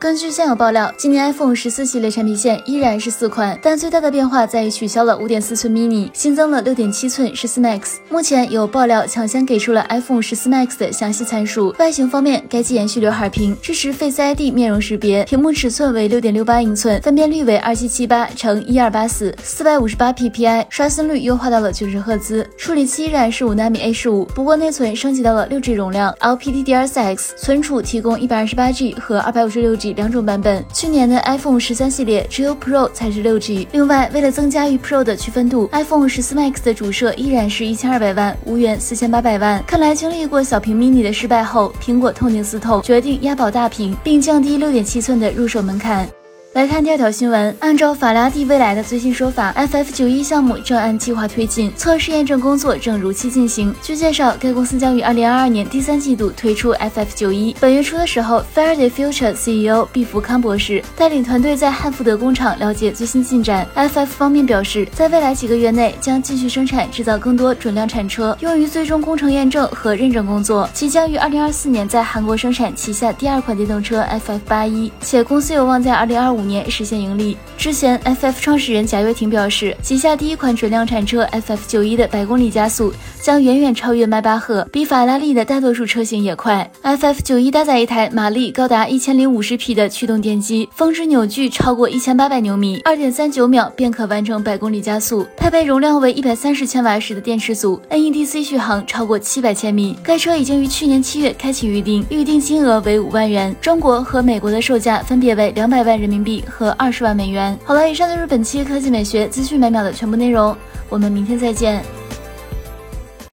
根据现有爆料，今年 iPhone 十四系列产品线依然是四款，但最大的变化在于取消了五点四寸 mini，新增了六点七寸十四 Max。目前有爆料抢先给出了 iPhone 十四 Max 的详细参数。外形方面，该机延续刘海屏，支持 Face ID 面容识别，屏幕尺寸为六点六八英寸，分辨率为二七七八乘一二八四，四百五十八 PPI，刷新率优化到了九十赫兹，处理器依然是五纳米 A 十五，不过内存升级到了六 G 容量，LPDDR4X，存储提供一百二十八 G 和二百五十六 G 两种版本，去年的 iPhone 十三系列只有 Pro 才是六 G。另外，为了增加与 Pro 的区分度，iPhone 十四 Max 的主摄依然是一千二百万，无缘四千八百万。看来经历过小屏 mini 的失败后，苹果痛定思痛，决定押宝大屏，并降低六点七寸的入手门槛。来看第二条新闻，按照法拉第未来的最新说法，FF 九一项目正按计划推进，测试验证工作正如期进行。据介绍，该公司将于二零二二年第三季度推出 FF 九一。本月初的时候，Faraday Future CEO 毕福康博士带领团队在汉福德工厂了解最新进展。FF 方面表示，在未来几个月内将继续生产制造更多准量产车，用于最终工程验证和认证工作。即将于二零二四年在韩国生产旗下第二款电动车 FF 八一，且公司有望在二零二五五。年实现盈利。之前，FF 创始人贾跃亭表示，旗下第一款准量产车 FF 九一的百公里加速将远远超越迈巴赫，比法拉利的大多数车型也快。FF 九一搭载一台马力高达一千零五十匹的驱动电机，峰值扭矩超过一千八百牛米，二点三九秒便可完成百公里加速。配备容量为一百三十千瓦时的电池组，NEDC 续航超过七百千米。该车已经于去年七月开启预定，预定金额为五万元，中国和美国的售价分别为两百万人民币。和二十万美元。好了，以上就是本期科技美学资讯每秒的全部内容，我们明天再见。